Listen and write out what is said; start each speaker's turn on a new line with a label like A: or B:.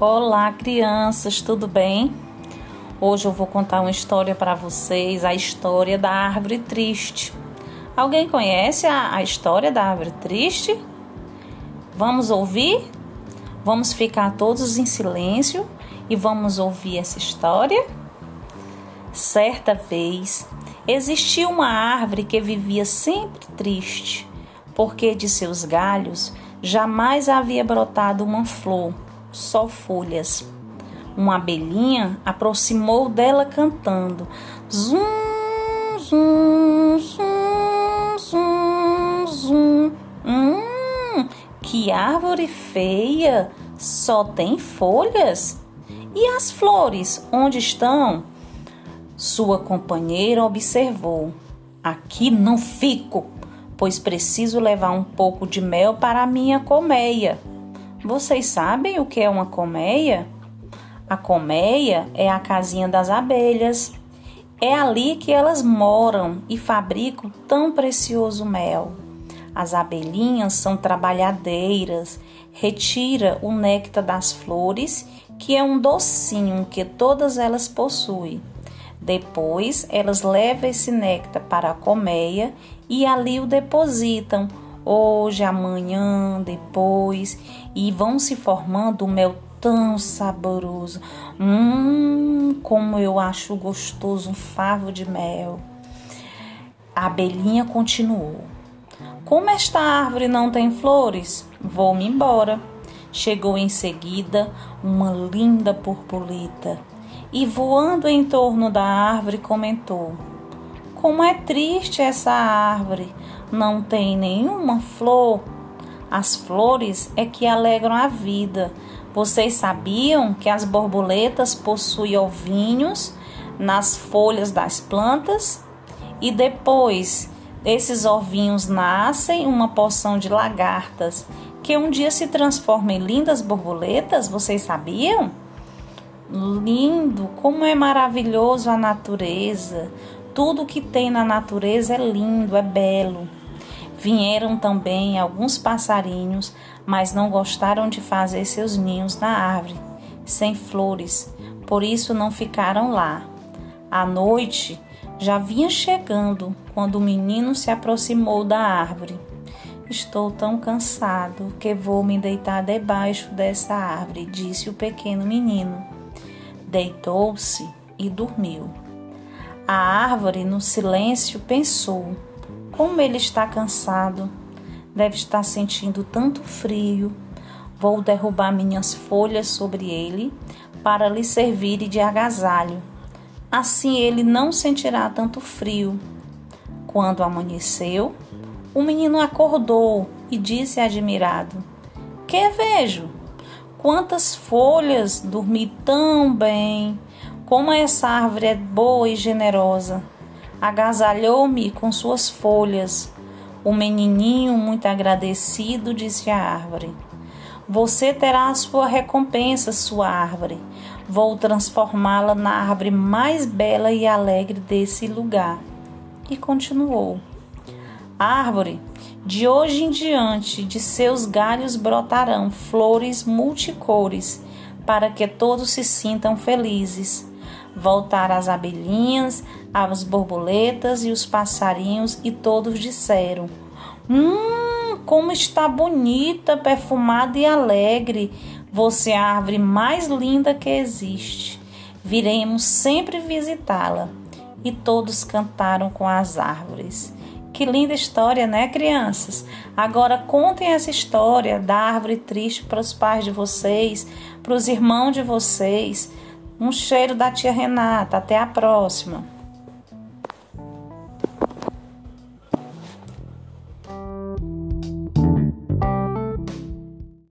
A: Olá, crianças, tudo bem? Hoje eu vou contar uma história para vocês, a história da árvore triste. Alguém conhece a, a história da árvore triste? Vamos ouvir? Vamos ficar todos em silêncio e vamos ouvir essa história? Certa vez existia uma árvore que vivia sempre triste, porque de seus galhos jamais havia brotado uma flor só folhas. Uma abelhinha aproximou dela cantando: Zum, zum, zum, zum, zum. Hum, que árvore feia! Só tem folhas. E as flores, onde estão? Sua companheira observou: Aqui não fico, pois preciso levar um pouco de mel para a minha colmeia. Vocês sabem o que é uma colmeia? A colmeia é a casinha das abelhas. É ali que elas moram e fabricam tão precioso mel. As abelhinhas são trabalhadeiras, retira o néctar das flores, que é um docinho que todas elas possuem. Depois, elas levam esse néctar para a colmeia e ali o depositam hoje, amanhã, depois, e vão se formando mel tão saboroso. Hum, como eu acho gostoso um favo de mel. A abelhinha continuou. Como esta árvore não tem flores, vou-me embora. Chegou em seguida uma linda borboleta e, voando em torno da árvore, comentou: Como é triste essa árvore! Não tem nenhuma flor, as flores é que alegram a vida. Vocês sabiam que as borboletas possuem ovinhos nas folhas das plantas? E depois esses ovinhos nascem uma porção de lagartas que um dia se transformam em lindas borboletas? Vocês sabiam? Lindo, como é maravilhoso a natureza. Tudo que tem na natureza é lindo, é belo. Vieram também alguns passarinhos, mas não gostaram de fazer seus ninhos na árvore, sem flores, por isso não ficaram lá. A noite já vinha chegando quando o menino se aproximou da árvore. Estou tão cansado que vou me deitar debaixo dessa árvore, disse o pequeno menino. Deitou-se e dormiu. A árvore, no silêncio, pensou como ele está cansado, deve estar sentindo tanto frio. Vou derrubar minhas folhas sobre ele para lhe servir de agasalho. Assim ele não sentirá tanto frio. Quando amanheceu, o menino acordou e disse admirado: Que vejo? Quantas folhas! Dormi tão bem! Como essa árvore é boa e generosa! Agasalhou-me com suas folhas. O menininho, muito agradecido, disse à árvore: Você terá a sua recompensa, sua árvore. Vou transformá-la na árvore mais bela e alegre desse lugar. E continuou: Árvore, de hoje em diante, de seus galhos brotarão flores multicores, para que todos se sintam felizes. Voltaram as abelhinhas, as borboletas e os passarinhos, e todos disseram: Hum, como está bonita, perfumada e alegre! Você é a árvore mais linda que existe. Viremos sempre visitá-la. E todos cantaram com as árvores. Que linda história, né, crianças? Agora contem essa história da árvore triste para os pais de vocês, para os irmãos de vocês. Um cheiro da tia Renata. Até a próxima.